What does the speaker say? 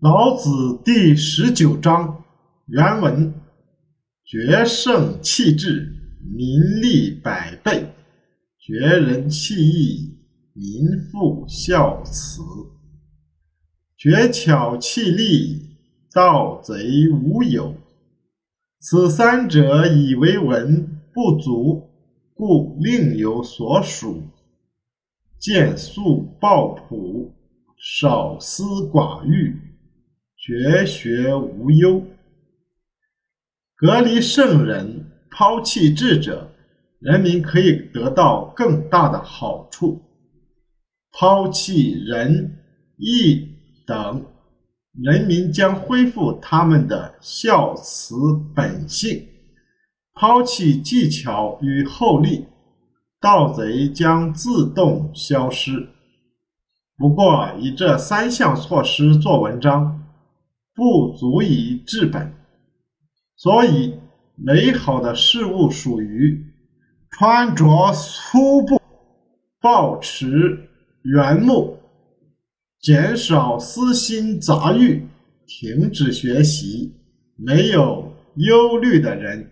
老子第十九章原文：决胜气质，名利百倍；绝人弃义，民复孝慈。绝巧弃利，盗贼无有。此三者，以为文不足，故另有所属。见素抱朴，少思寡欲。绝学无忧，隔离圣人，抛弃智者，人民可以得到更大的好处。抛弃仁义等，人民将恢复他们的孝慈本性；抛弃技巧与厚利，盗贼将自动消失。不过，以这三项措施做文章。不足以治本，所以美好的事物属于穿着粗布，保持原木，减少私心杂欲，停止学习，没有忧虑的人。